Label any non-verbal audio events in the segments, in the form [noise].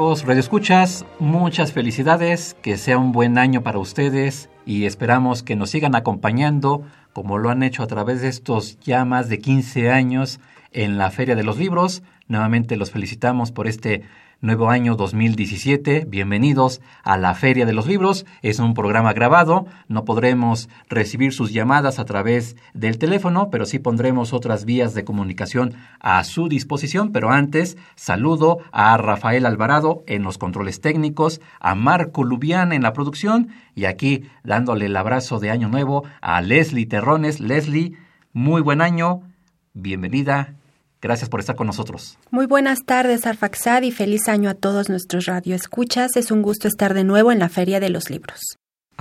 Amigos, Radio Escuchas, muchas felicidades, que sea un buen año para ustedes y esperamos que nos sigan acompañando como lo han hecho a través de estos ya más de 15 años en la Feria de los Libros. Nuevamente los felicitamos por este nuevo año 2017. Bienvenidos a la Feria de los Libros. Es un programa grabado. No podremos recibir sus llamadas a través del teléfono, pero sí pondremos otras vías de comunicación a su disposición. Pero antes, saludo a Rafael Alvarado en los controles técnicos, a Marco Lubián en la producción y aquí dándole el abrazo de Año Nuevo a Leslie Terrones. Leslie, muy buen año. Bienvenida Gracias por estar con nosotros. Muy buenas tardes, Arfaxad, y feliz año a todos nuestros radioescuchas. Es un gusto estar de nuevo en la Feria de los Libros.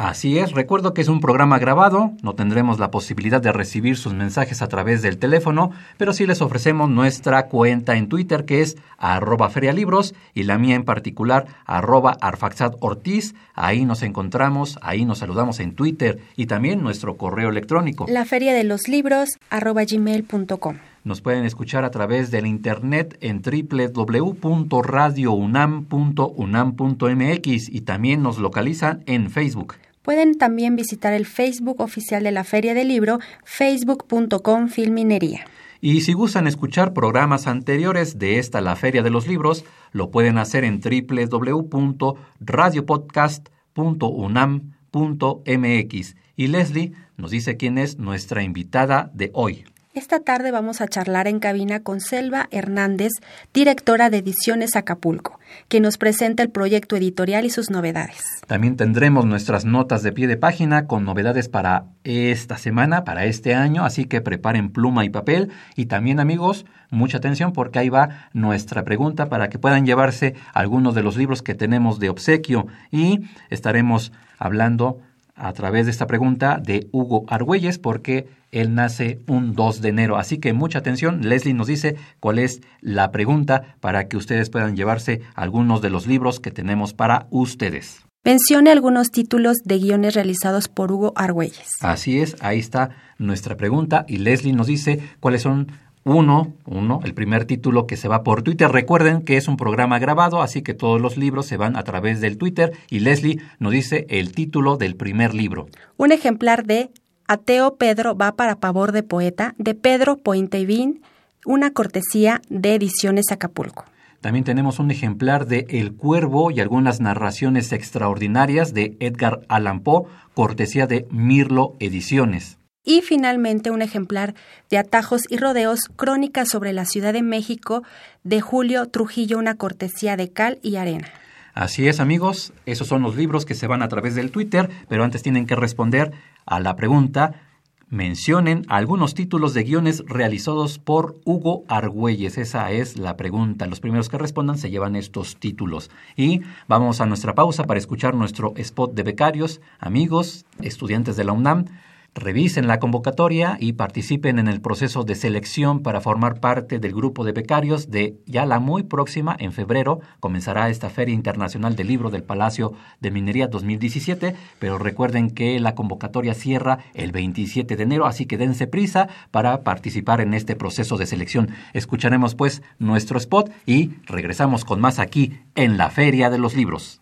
Así es, recuerdo que es un programa grabado, no tendremos la posibilidad de recibir sus mensajes a través del teléfono, pero sí les ofrecemos nuestra cuenta en Twitter que es arroba ferialibros y la mía en particular arroba Ortiz. Ahí nos encontramos, ahí nos saludamos en Twitter y también nuestro correo electrónico. La feria de los libros arroba gmail.com. Nos pueden escuchar a través del internet en www.radiounam.unam.mx y también nos localizan en Facebook. Pueden también visitar el Facebook oficial de la Feria del Libro, facebook.com Filminería. Y si gustan escuchar programas anteriores de esta La Feria de los Libros, lo pueden hacer en www.radiopodcast.unam.mx. Y Leslie nos dice quién es nuestra invitada de hoy. Esta tarde vamos a charlar en cabina con Selva Hernández, directora de Ediciones Acapulco, que nos presenta el proyecto editorial y sus novedades. También tendremos nuestras notas de pie de página con novedades para esta semana, para este año, así que preparen pluma y papel. Y también amigos, mucha atención porque ahí va nuestra pregunta para que puedan llevarse algunos de los libros que tenemos de obsequio y estaremos hablando a través de esta pregunta de Hugo Argüelles porque él nace un 2 de enero. Así que mucha atención. Leslie nos dice cuál es la pregunta para que ustedes puedan llevarse algunos de los libros que tenemos para ustedes. Mencione algunos títulos de guiones realizados por Hugo Argüelles. Así es, ahí está nuestra pregunta y Leslie nos dice cuáles son uno, uno, el primer título que se va por Twitter. Recuerden que es un programa grabado, así que todos los libros se van a través del Twitter y Leslie nos dice el título del primer libro. Un ejemplar de Ateo Pedro va para pavor de poeta de Pedro Pointevin, una cortesía de Ediciones Acapulco. También tenemos un ejemplar de El Cuervo y algunas narraciones extraordinarias de Edgar Allan Poe, cortesía de Mirlo Ediciones. Y finalmente un ejemplar de Atajos y Rodeos, Crónicas sobre la Ciudad de México, de Julio Trujillo, una cortesía de cal y arena. Así es, amigos, esos son los libros que se van a través del Twitter, pero antes tienen que responder a la pregunta, mencionen algunos títulos de guiones realizados por Hugo Argüelles. Esa es la pregunta. Los primeros que respondan se llevan estos títulos. Y vamos a nuestra pausa para escuchar nuestro spot de becarios, amigos, estudiantes de la UNAM. Revisen la convocatoria y participen en el proceso de selección para formar parte del grupo de becarios de ya la muy próxima, en febrero, comenzará esta Feria Internacional del Libro del Palacio de Minería 2017, pero recuerden que la convocatoria cierra el 27 de enero, así que dense prisa para participar en este proceso de selección. Escucharemos pues nuestro spot y regresamos con más aquí en la Feria de los Libros.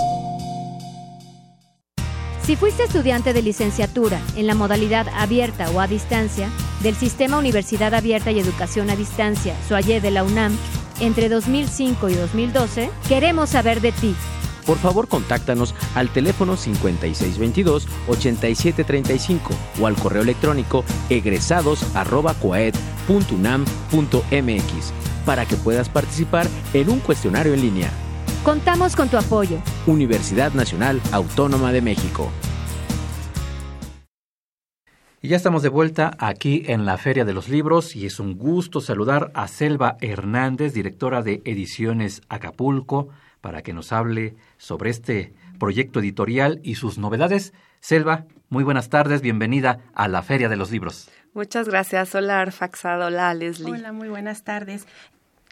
Si fuiste estudiante de licenciatura en la modalidad abierta o a distancia del Sistema Universidad Abierta y Educación a Distancia, SOAYE de la UNAM, entre 2005 y 2012, queremos saber de ti. Por favor, contáctanos al teléfono 5622-8735 o al correo electrónico egresados.coed.mx. www.unam.mx para que puedas participar en un cuestionario en línea. Contamos con tu apoyo. Universidad Nacional Autónoma de México. Y ya estamos de vuelta aquí en la Feria de los Libros y es un gusto saludar a Selva Hernández, directora de Ediciones Acapulco, para que nos hable sobre este proyecto editorial y sus novedades. Selva, muy buenas tardes, bienvenida a la Feria de los Libros. Muchas gracias. Hola Arfaxado, hola Leslie. Hola, muy buenas tardes.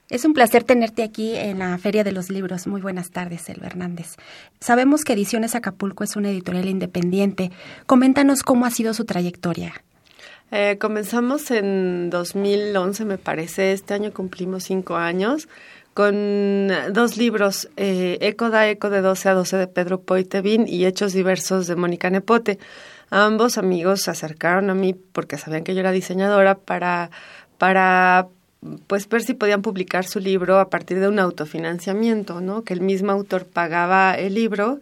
Es un placer tenerte aquí en la Feria de los Libros. Muy buenas tardes, Elba Hernández. Sabemos que Ediciones Acapulco es una editorial independiente. Coméntanos cómo ha sido su trayectoria. Eh, comenzamos en 2011, me parece. Este año cumplimos cinco años con dos libros, eh, Eco da Eco de 12 a 12 de Pedro Poitevin y Hechos Diversos de Mónica Nepote. Ambos amigos se acercaron a mí porque sabían que yo era diseñadora para, para pues ver si podían publicar su libro a partir de un autofinanciamiento, ¿no? Que el mismo autor pagaba el libro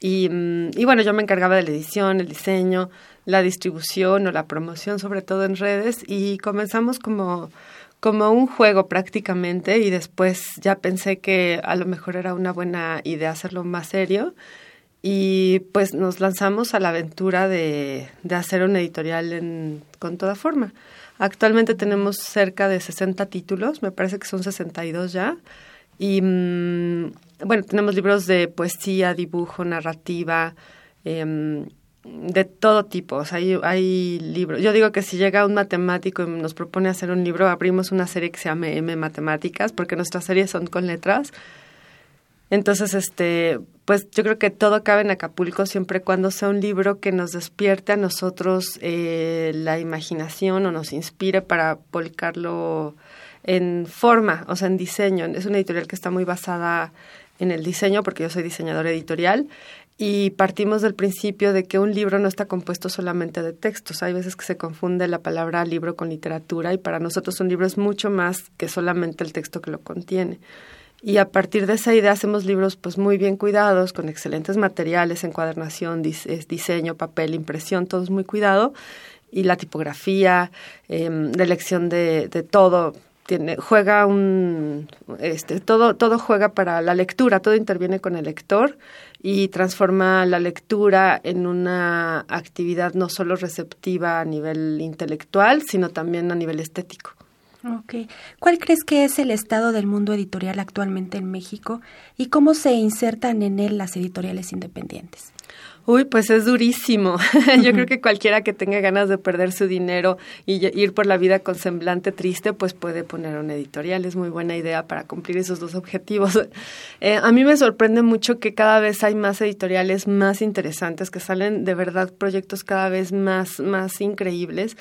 y, mm, y bueno, yo me encargaba de la edición, el diseño, la distribución o la promoción, sobre todo en redes, y comenzamos como, como un juego prácticamente y después ya pensé que a lo mejor era una buena idea hacerlo más serio y pues nos lanzamos a la aventura de, de hacer una editorial en, con toda forma. Actualmente tenemos cerca de 60 títulos, me parece que son 62 ya. Y mm, bueno, tenemos libros de poesía, dibujo, narrativa, eh, de todo tipo. Hay, hay, libros. Yo digo que si llega un matemático y nos propone hacer un libro, abrimos una serie que se llama M Matemáticas, porque nuestras series son con letras. Entonces, este, pues yo creo que todo cabe en Acapulco siempre cuando sea un libro que nos despierte a nosotros eh, la imaginación o nos inspire para volcarlo en forma, o sea, en diseño. Es una editorial que está muy basada en el diseño, porque yo soy diseñadora editorial, y partimos del principio de que un libro no está compuesto solamente de textos. Hay veces que se confunde la palabra libro con literatura, y para nosotros un libro es mucho más que solamente el texto que lo contiene y a partir de esa idea hacemos libros pues muy bien cuidados, con excelentes materiales, encuadernación, diseño, papel, impresión, todo es muy cuidado. Y la tipografía, eh, la elección de, de todo tiene juega un este todo todo juega para la lectura todo interviene con el lector y transforma la lectura en una actividad no solo receptiva a nivel intelectual sino también a nivel estético Ok. ¿Cuál crees que es el estado del mundo editorial actualmente en México y cómo se insertan en él las editoriales independientes? Uy, pues es durísimo. [laughs] Yo creo que cualquiera que tenga ganas de perder su dinero y ir por la vida con semblante triste, pues puede poner una editorial. Es muy buena idea para cumplir esos dos objetivos. [laughs] Eh, a mí me sorprende mucho que cada vez hay más editoriales más interesantes, que salen de verdad proyectos cada vez más, más increíbles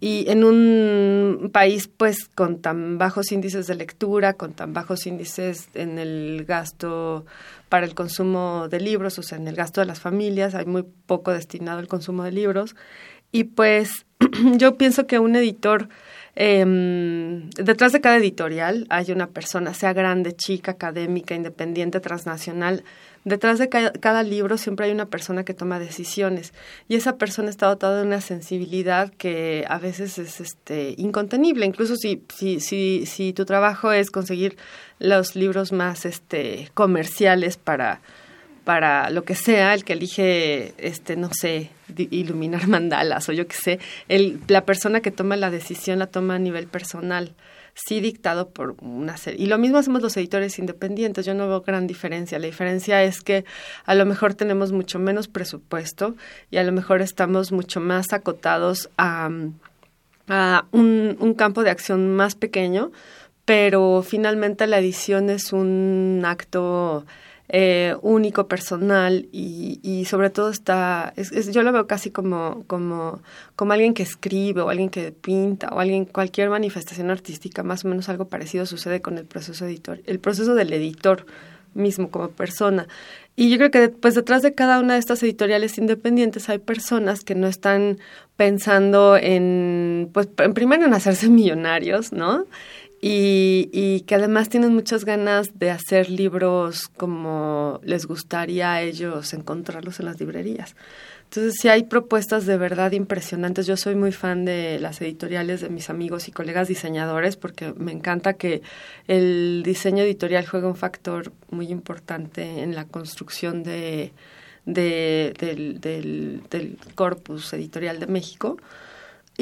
y en un país pues con tan bajos índices de lectura, con tan bajos índices en el gasto para el consumo de libros, o sea, en el gasto de las familias, hay muy poco destinado al consumo de libros. Y pues [clears throat] yo pienso que un editor, eh, detrás de cada editorial hay una persona, sea grande, chica, académica, independiente, transnacional, detrás de cada, libro siempre hay una persona que toma decisiones y esa persona está dotada de una sensibilidad que a veces es este incontenible. Incluso si si si si tu trabajo es conseguir los libros más este comerciales para para lo que sea, el que elige, este, no sé, iluminar [laughs] mandalas o yo qué sé, el, la persona que toma la decisión la toma a nivel personal sí dictado por una serie. Y lo mismo hacemos los editores independientes, yo no veo gran diferencia. La diferencia es que a lo mejor tenemos mucho menos presupuesto y a lo mejor estamos mucho más acotados a, a un, un campo de acción más pequeño, pero finalmente la edición es un acto eh, único, personal y, y, sobre todo está, es, yo lo veo casi como, como, como alguien que escribe o alguien que pinta o alguien, cualquier manifestación artística, más o menos algo parecido sucede con el proceso editor, el proceso del editor mismo como persona. Y yo creo que pues detrás de cada una de estas editoriales independientes hay personas que no están pensando en, pues en primero en hacerse [laughs] millonarios, ¿no? Y, y, que además tienen muchas ganas de hacer libros como les gustaría a ellos encontrarlos en las librerías. Entonces, si hay propuestas de verdad impresionantes. Yo soy muy fan de las editoriales de mis amigos y colegas diseñadores porque me encanta que el diseño editorial juega un factor muy importante en la construcción de, de del, del, del corpus editorial de México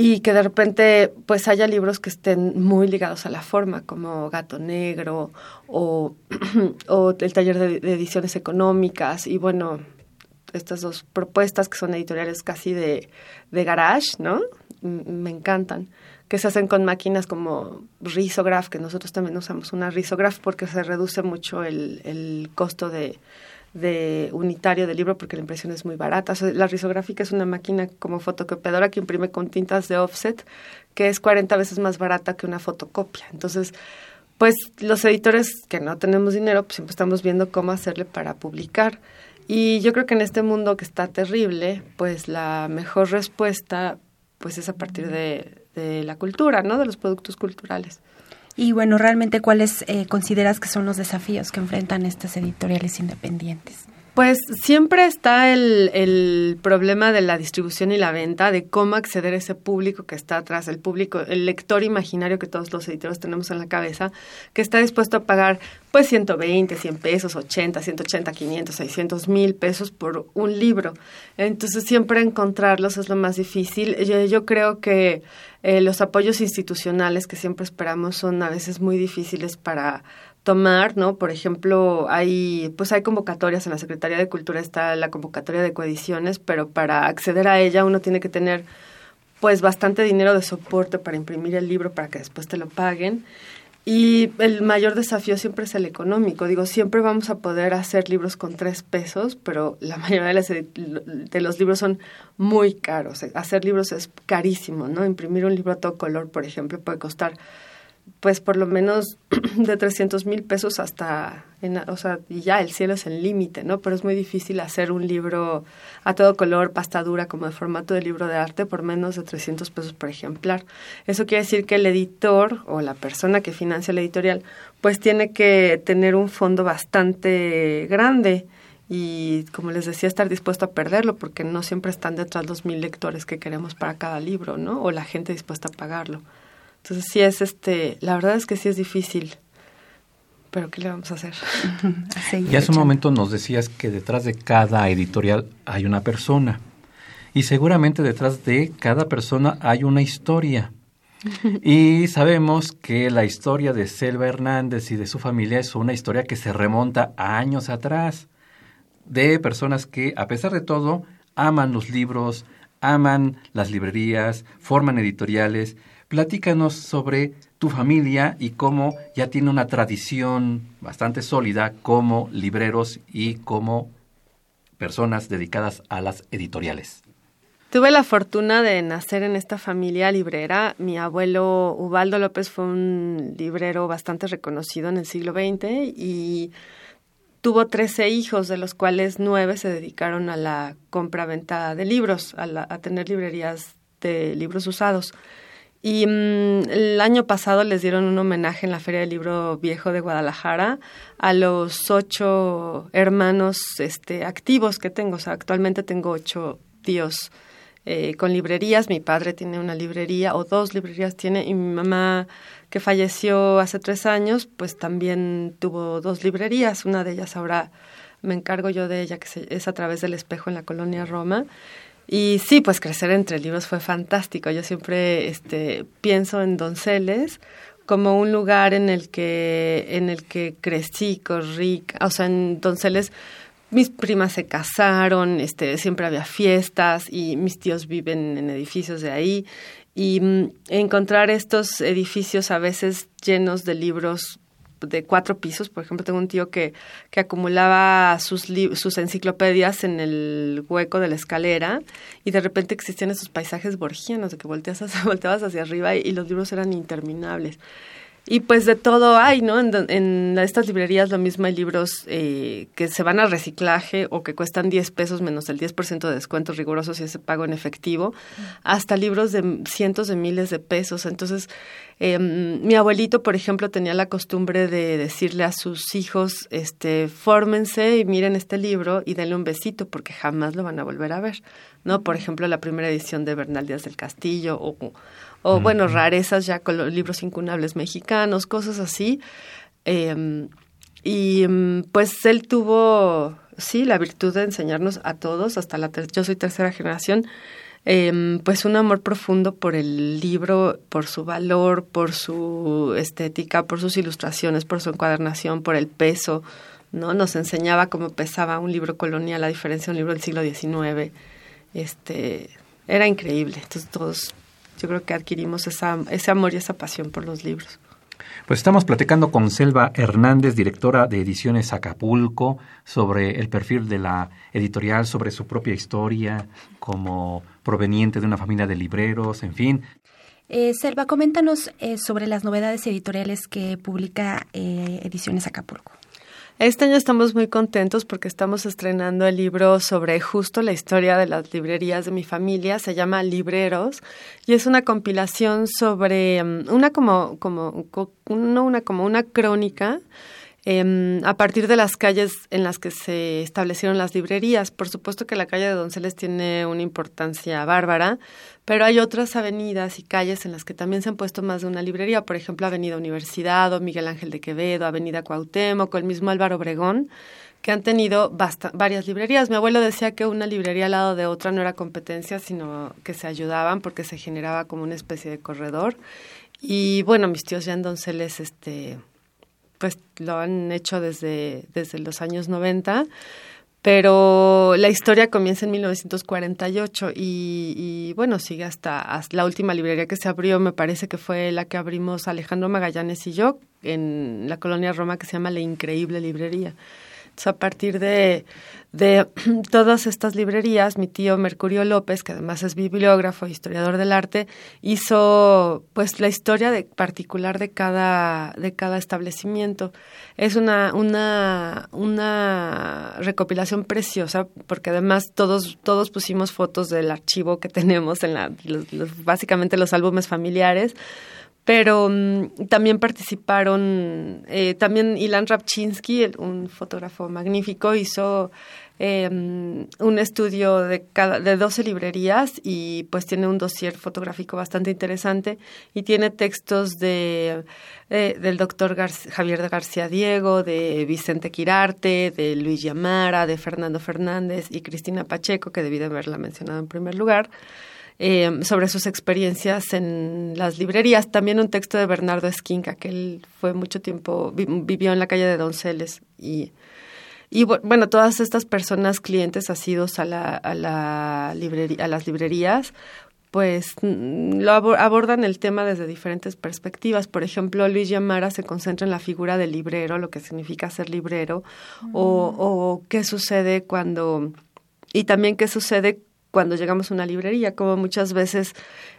y que de repente pues haya libros que estén muy ligados a la forma, como Gato Negro o, [clears throat] el taller de, ediciones económicas y bueno, estas dos propuestas que son editoriales casi de, de garage, ¿no? Me encantan que se hacen con máquinas como Risograph, que nosotros también usamos una Risograph porque se reduce mucho el, el costo de, de unitario de libro porque la impresión es muy barata. la risográfica es una máquina como fotocopiadora que imprime con tintas de offset, que es 40 veces más barata que una fotocopia. Entonces, pues los editores que no tenemos dinero, pues siempre estamos viendo cómo hacerle para publicar. Y yo creo que en este mundo que está terrible, pues la mejor respuesta pues es a partir de, de la cultura, ¿no? De los productos culturales. Y bueno, realmente, ¿cuáles eh, consideras que son los desafíos que enfrentan estas editoriales independientes? Pues siempre está el, el, problema de la distribución y la venta, de cómo acceder a ese público que está atrás, el público, el lector imaginario que todos los editores tenemos en la cabeza, que está dispuesto a pagar pues 120, 100 pesos, 80, 180, 500, 600 mil pesos por un libro. Entonces siempre encontrarlos es lo más difícil. Yo, yo creo que eh, los apoyos institucionales que siempre esperamos son a veces muy difíciles para tomar, ¿no? Por ejemplo, hay pues hay convocatorias en la Secretaría de Cultura está la convocatoria de coediciones, pero para acceder a ella uno tiene que tener pues bastante dinero de soporte para imprimir el libro para que después te lo paguen. Y el mayor desafío siempre es el económico. Digo, siempre vamos a poder hacer libros con tres pesos, pero la [laughs] mayoría de, de, los libros son muy caros. Hacer libros es carísimo, ¿no? Imprimir un libro a todo color, por ejemplo, puede costar pues por lo menos [clears throat] de 300 mil pesos hasta, en, o sea, ya el cielo es el límite, ¿no? Pero es muy difícil hacer un libro a todo color, pasta dura, como de formato de libro de arte, por menos de 300 pesos por ejemplar. Eso quiere decir que el editor o la persona que financia la editorial, pues tiene que tener un fondo bastante grande y, como les decía, estar dispuesto a perderlo, porque no siempre están detrás los mil lectores que queremos para cada libro, ¿no? O la gente dispuesta a pagarlo. Entonces sí es este, la verdad es que sí es difícil. Pero ¿qué le vamos a hacer? [laughs] y hace un momento nos decías que detrás de cada editorial hay una persona. Y seguramente detrás de cada persona hay una historia. [laughs] Y sabemos que la historia de Selva Hernández y de su familia es una historia que se remonta a años atrás, de personas que, a pesar de todo, aman los libros, aman las librerías, forman editoriales Platícanos sobre tu familia y cómo ya tiene una tradición bastante sólida como libreros y como personas dedicadas a las editoriales. Tuve la fortuna de nacer en esta familia librera. Mi abuelo Ubaldo López fue un librero bastante reconocido en el siglo XX y tuvo 13 hijos, de los cuales nueve se dedicaron a la compra-venta de libros, a, a tener librerías de libros usados. Y mm, el año pasado les dieron un homenaje en la Feria del Libro Viejo de Guadalajara a los ocho hermanos este, activos que tengo. O sea, actualmente tengo ocho tíos eh, con librerías. Mi padre tiene una librería o dos librerías tiene y mi mamá que falleció hace tres años, pues también tuvo dos librerías. Una de ellas ahora me encargo yo de ella, que es a través del espejo en la colonia Roma. Y sí, pues crecer entre libros fue fantástico. Yo siempre este, pienso en Donceles como un lugar en el que, en el que crecí, corrí, o sea, en Donceles mis primas se casaron, este, siempre había fiestas y mis tíos viven en edificios de ahí. Y mm, encontrar estos edificios a veces llenos de libros de cuatro pisos. Por ejemplo, tengo un tío que, que acumulaba sus, sus enciclopedias en el hueco de la escalera y de repente existían esos paisajes borgianos de que volteas [laughs] volteabas hacia arriba y, los libros eran interminables. Y pues de todo hay, ¿no? En, estas librerías lo mismo hay libros eh, que se van al reciclaje o que cuestan 10 pesos menos el 10% de descuentos rigurosos y ese pago en efectivo, hasta libros de cientos de miles de pesos. Entonces, eh, mi abuelito, por ejemplo, tenía la costumbre de decirle a sus hijos, este, fórmense y miren este libro y denle un besito porque jamás lo van a volver a ver, ¿no? Por ejemplo, la primera edición de Bernal Díaz del Castillo o o bueno, rarezas ya con los libros incunables mexicanos, cosas así. Em, y em, pues él tuvo, sí, la virtud de enseñarnos a todos, hasta la yo soy tercera generación, em, pues un amor profundo por el libro, por su valor, por su estética, por sus ilustraciones, por su encuadernación, por el peso, ¿no? Nos enseñaba cómo pesaba un libro colonial a diferencia de un libro del siglo XIX. Este, era increíble. Entonces todos yo creo que adquirimos esa, ese amor y esa pasión por los libros. Pues estamos platicando con Selva Hernández, directora de Ediciones Acapulco, sobre el perfil de la editorial, sobre su propia historia como proveniente de una familia de libreros, en fin. Eh, Selva, coméntanos eh, sobre las novedades editoriales que publica eh, Ediciones Acapulco. Este año estamos muy contentos porque estamos estrenando el libro sobre justo la historia de las librerías de mi familia. Se llama Libreros y es una compilación sobre mm, una como como no una como una crónica Em, a partir de las calles en las que se establecieron las librerías. Por supuesto que la calle de Donceles tiene una importancia bárbara, pero hay otras avenidas y calles en las que también se han puesto más de una librería, por ejemplo, Avenida Universidad o Miguel Ángel de Quevedo, Avenida Cuauhtémoc, el mismo Álvaro Obregón, que han tenido varias librerías. Mi abuelo decía que una librería al lado de otra no era competencia, sino que se ayudaban porque se generaba como una especie de corredor. Y bueno, mis tíos ya en Donceles, este, pues lo han hecho desde, desde los años 90, pero la historia comienza en 1948 y, y bueno, sigue hasta, la última librería que se abrió, me parece que fue la que abrimos Alejandro Magallanes y yo en la colonia Roma que se llama La Increíble Librería. A partir de, de [clears throat] todas estas librerías, mi tío Mercurio López, que además es bibliógrafo e historiador del arte, hizo pues la historia de, particular de cada, de cada establecimiento. Es una, una, una recopilación preciosa, porque además todos, todos pusimos fotos del archivo que [laughs] tenemos en la, básicamente los álbumes familiares pero mm, también participaron, eh, también Ilan Rapchinsky, un fotógrafo magnífico, hizo em, un estudio de, cada, de 12 librerías y pues tiene un dossier fotográfico bastante interesante y tiene textos de, eh, del doctor Javier de García Diego, de Vicente Quirarte, de Luis Yamara, de Fernando Fernández y Cristina Pacheco, que debí de haberla mencionado en primer lugar. Eh, sobre sus experiencias en las librerías. También un texto de Bernardo Esquinca, que él fue mucho tiempo, vivió en la calle de Donceles y, y bueno, todas estas personas clientes asidos a, la, a, la librería, a las librerías, pues mm, lo abordan el tema desde diferentes perspectivas. Por ejemplo, Luis Yamara se concentra en la figura del librero, lo que significa ser librero, o, o qué sucede cuando y también qué sucede cuando llegamos a una librería, como muchas veces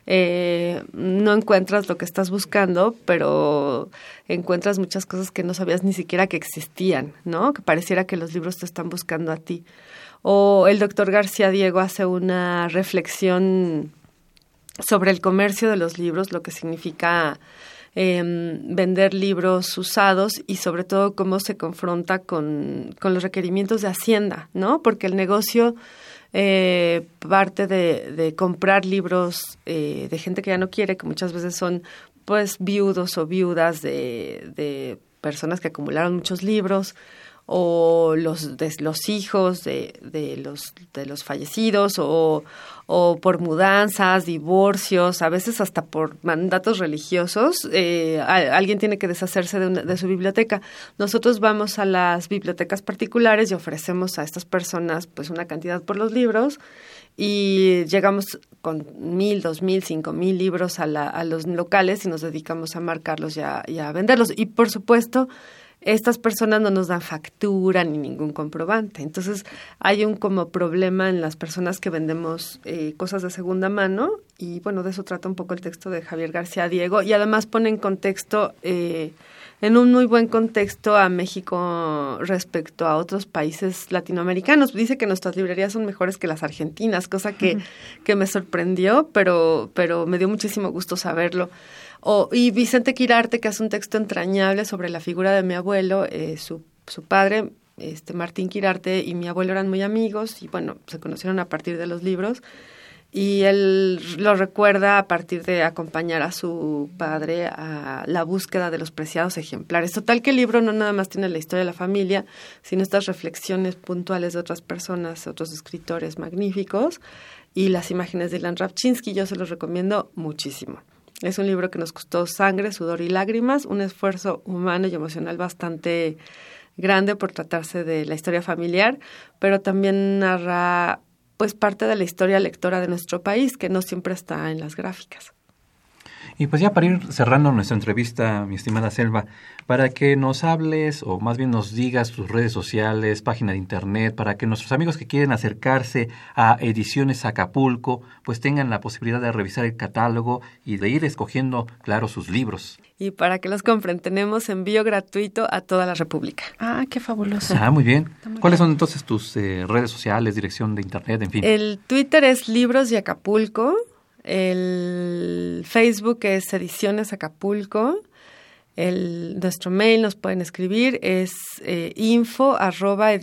eh, no encuentras lo que estás buscando, pero encuentras muchas cosas que no sabías ni siquiera que existían, ¿no? Que pareciera que los libros te están buscando a ti. O el doctor García Diego hace una reflexión sobre el comercio de los libros, lo que significa em, vender libros usados y sobre todo cómo se confronta con, con los requerimientos de Hacienda, ¿no? Porque el negocio eh, parte de, de, comprar libros eh, de gente que ya no quiere, que muchas veces son pues viudos o viudas de, de personas que acumularon muchos libros o los de los hijos de, de los de los fallecidos o, o por mudanzas, divorcios, a veces hasta por mandatos religiosos, eh, alguien tiene que deshacerse de, de, su biblioteca. Nosotros vamos a las bibliotecas particulares y ofrecemos a estas personas pues una cantidad por los libros y llegamos con mil, dos mil, cinco mil libros a, la, a los locales y nos dedicamos a marcarlos y a, y a venderlos. Y por supuesto, estas personas no nos dan factura ni ningún comprobante. Entonces hay un como problema en las personas que vendemos eh, cosas de segunda mano y bueno, de eso trata un poco el texto de Javier García Diego y además pone en contexto... Eh, en un muy buen contexto a México respecto a otros países latinoamericanos. Dice que nuestras librerías son mejores que las argentinas, cosa que, que me sorprendió, pero, pero me dio muchísimo gusto saberlo. Y Vicente Quirarte, que hace un texto entrañable sobre la figura de mi abuelo, eh, su, su padre, este Martín Quirarte y mi abuelo eran muy amigos y bueno, se conocieron a partir de los libros y él lo recuerda a partir de acompañar a su padre a la búsqueda de los preciados ejemplares. Total que el libro no nada más tiene la historia de la familia, sino estas reflexiones puntuales de otras personas, otros escritores magníficos y las imágenes de Ilan Rapchinsky. Yo se los recomiendo muchísimo. Es un libro que nos costó sangre, sudor y lágrimas, un esfuerzo humano y emocional bastante grande por tratarse de la historia familiar, pero también narra pues parte de la historia lectora de nuestro país, que no siempre está en las gráficas. Y pues ya para ir cerrando nuestra entrevista, mi estimada Selva, para que nos hables o más bien nos digas tus redes sociales, página de internet, para que nuestros amigos que quieren acercarse a Ediciones Acapulco, pues tengan la posibilidad de revisar el catálogo y de ir escogiendo, claro, sus libros. Y para que los compren, tenemos envío gratuito a toda la República. Ah, qué fabuloso. Ah, muy bien. ¿Cuáles son entonces tus eh, redes sociales, dirección de internet, en fin? El Twitter es Libros de Acapulco. El Facebook es Ediciones Acapulco. El, nuestro mail nos pueden escribir es eh, info arroba.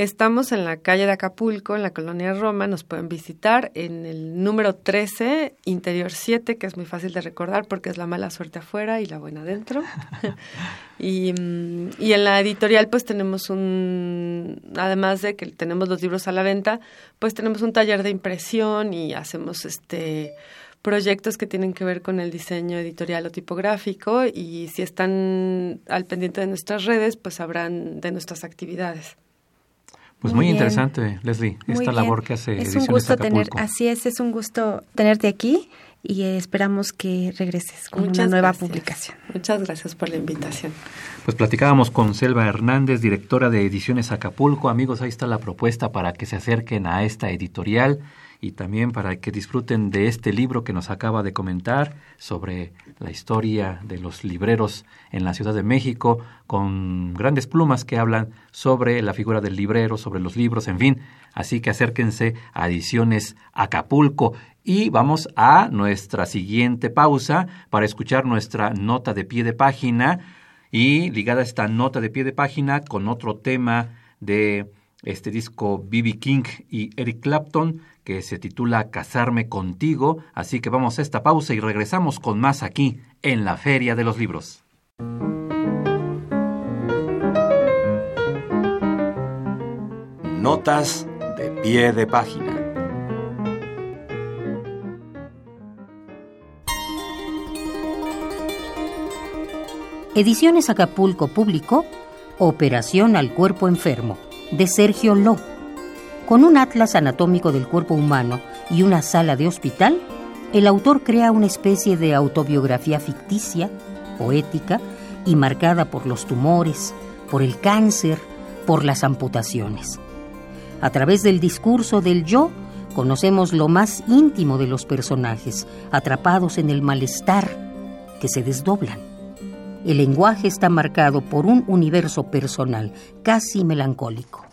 Estamos en la calle de Acapulco, en la colonia Roma. Nos pueden visitar en el número 13, interior 7, que es muy fácil de recordar porque es la mala suerte afuera y la buena adentro. [laughs] y, mm, y en la editorial, pues tenemos un, además de que tenemos los libros a la venta, pues tenemos un taller de impresión y hacemos este proyectos que tienen que ver con el diseño editorial o tipográfico y si están al pendiente de nuestras redes, pues sabrán de nuestras actividades. Pues muy, interesante, Leslie, esta labor que hace. Es un gusto tener, así es, es un gusto tenerte aquí y esperamos que regreses con una nueva publicación. Muchas gracias por la invitación. Pues platicábamos con Selva Hernández, directora de Ediciones Acapulco. Amigos, ahí está la propuesta para que se acerquen a esta editorial y también para que disfruten de este libro que nos acaba de comentar sobre la historia de los libreros en la Ciudad de México, con grandes plumas que hablan sobre la figura del librero, sobre los libros, en fin. Así que acérquense a Ediciones Acapulco. Y vamos a nuestra siguiente pausa para escuchar nuestra nota de pie de página y ligada a esta nota de pie de página con otro tema de este disco B.B. King y Eric Clapton que se titula Casarme contigo, así que vamos a esta pausa y regresamos con más aquí en la Feria de los Libros. Notas de pie de página. Ediciones Acapulco publicó Operación al Cuerpo Enfermo, de Sergio Ló con un atlas anatómico del cuerpo humano y una sala de hospital, el autor crea una especie de autobiografía ficticia, poética y marcada por los tumores, por el cáncer, por las amputaciones. A través del discurso del yo, conocemos lo más íntimo de los personajes, atrapados en el malestar, que se desdoblan. El lenguaje está marcado por un universo personal, casi melancólico.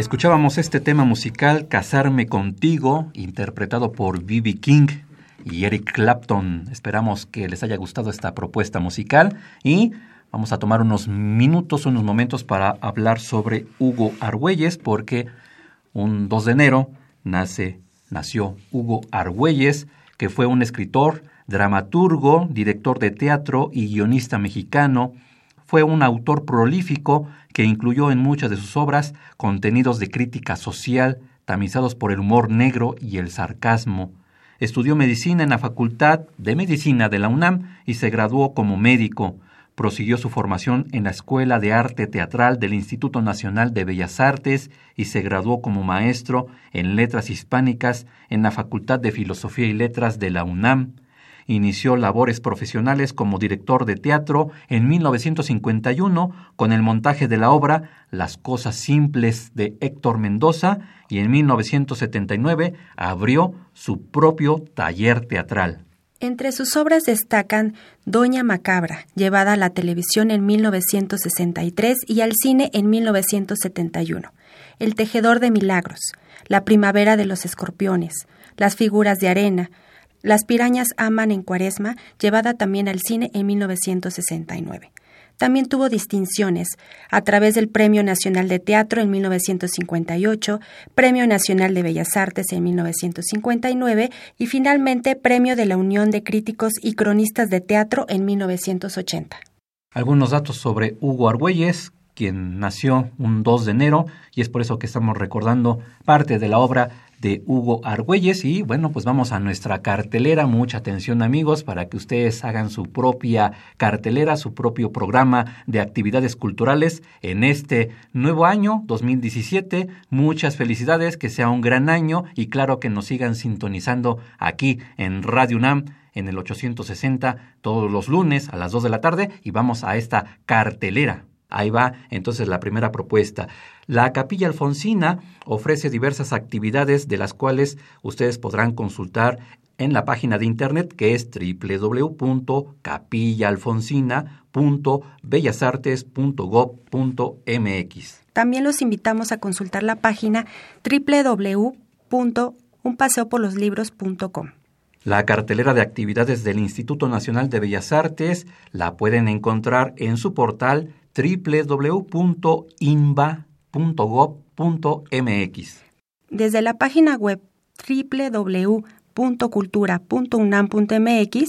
Escuchábamos este tema musical Casarme contigo, interpretado por B.B. King y Eric Clapton. Esperamos que les haya gustado esta propuesta musical y vamos a tomar unos minutos, unos momentos para hablar sobre Hugo Argüelles porque un 2 de enero nace, nació Hugo Argüelles, que fue un escritor, dramaturgo, director de teatro y guionista mexicano, fue un autor prolífico que incluyó en muchas de sus obras contenidos de crítica social tamizados por el humor negro y el sarcasmo. Estudió medicina en la Facultad de Medicina de la UNAM y se graduó como médico. Prosiguió su formación en la Escuela de Arte Teatral del Instituto Nacional de Bellas Artes y se graduó como maestro en Letras Hispánicas en la Facultad de Filosofía y Letras de la UNAM. Inició labores profesionales como director de teatro en 1951 con el montaje de la obra Las Cosas Simples de Héctor Mendoza y en 1979 abrió su propio taller teatral. Entre sus obras destacan Doña Macabra, llevada a la televisión en 1963 y al cine en 1971, El Tejedor de Milagros, La Primavera de los Escorpiones, Las Figuras de Arena, las pirañas aman en Cuaresma, llevada también al cine en 1969. También tuvo distinciones a través del Premio Nacional de Teatro en 1958, Premio Nacional de Bellas Artes en 1959 y finalmente Premio de la Unión de Críticos y Cronistas de Teatro en 1980. Algunos datos sobre Hugo Argüelles, quien nació un 2 de enero y es por eso que estamos recordando parte de la obra de Hugo Argüelles y bueno, pues vamos a nuestra cartelera. Mucha atención amigos para que ustedes hagan su propia cartelera, su propio programa de actividades culturales en este nuevo año 2017. Muchas felicidades, que sea un gran año y claro que nos sigan sintonizando aquí en Radio UNAM en el 860 todos los lunes a las 2 de la tarde y vamos a esta cartelera. Ahí va entonces la primera propuesta. La capilla alfonsina ofrece diversas actividades de las cuales ustedes podrán consultar en la página de internet que es www.capillaalfonsina.bellasartes.gov.mx. También los invitamos a consultar la página www.unpaseoporloslibros.com. La cartelera de actividades del Instituto Nacional de Bellas Artes la pueden encontrar en su portal www.inba.gov.mx. Desde la página web www.cultura.unam.mx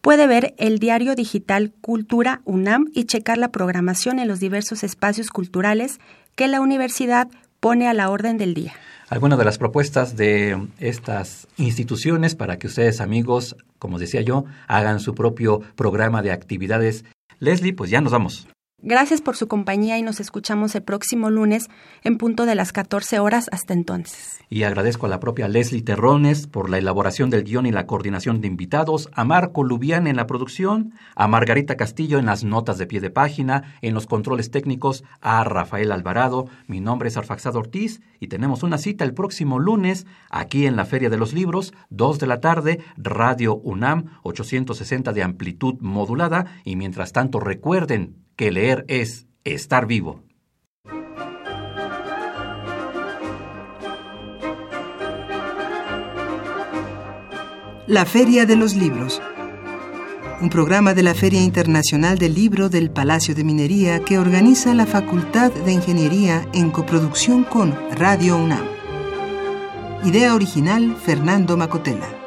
puede ver el diario digital Cultura UNAM y checar la programación en los diversos espacios culturales que la universidad pone a la orden del día. Algunas de las propuestas de estas instituciones para que ustedes amigos, como decía yo, hagan su propio programa de actividades. Leslie, pues ya nos vamos. Gracias por su compañía y nos escuchamos el próximo lunes en punto de las 14 horas hasta entonces. Y agradezco a la propia Leslie Terrones por la elaboración del guion y la coordinación de invitados, a Marco Lubián en la producción, a Margarita Castillo en las notas de pie de página, en los controles técnicos, a Rafael Alvarado. Mi nombre es Arfaxado Ortiz y tenemos una cita el próximo lunes aquí en la Feria de los Libros, 2 de la tarde, Radio UNAM 860 de amplitud modulada y mientras tanto recuerden que leer es estar vivo. La Feria de los Libros. Un programa de la Feria Internacional del Libro del Palacio de Minería que organiza la Facultad de Ingeniería en coproducción con Radio UNAM. Idea original Fernando Macotela.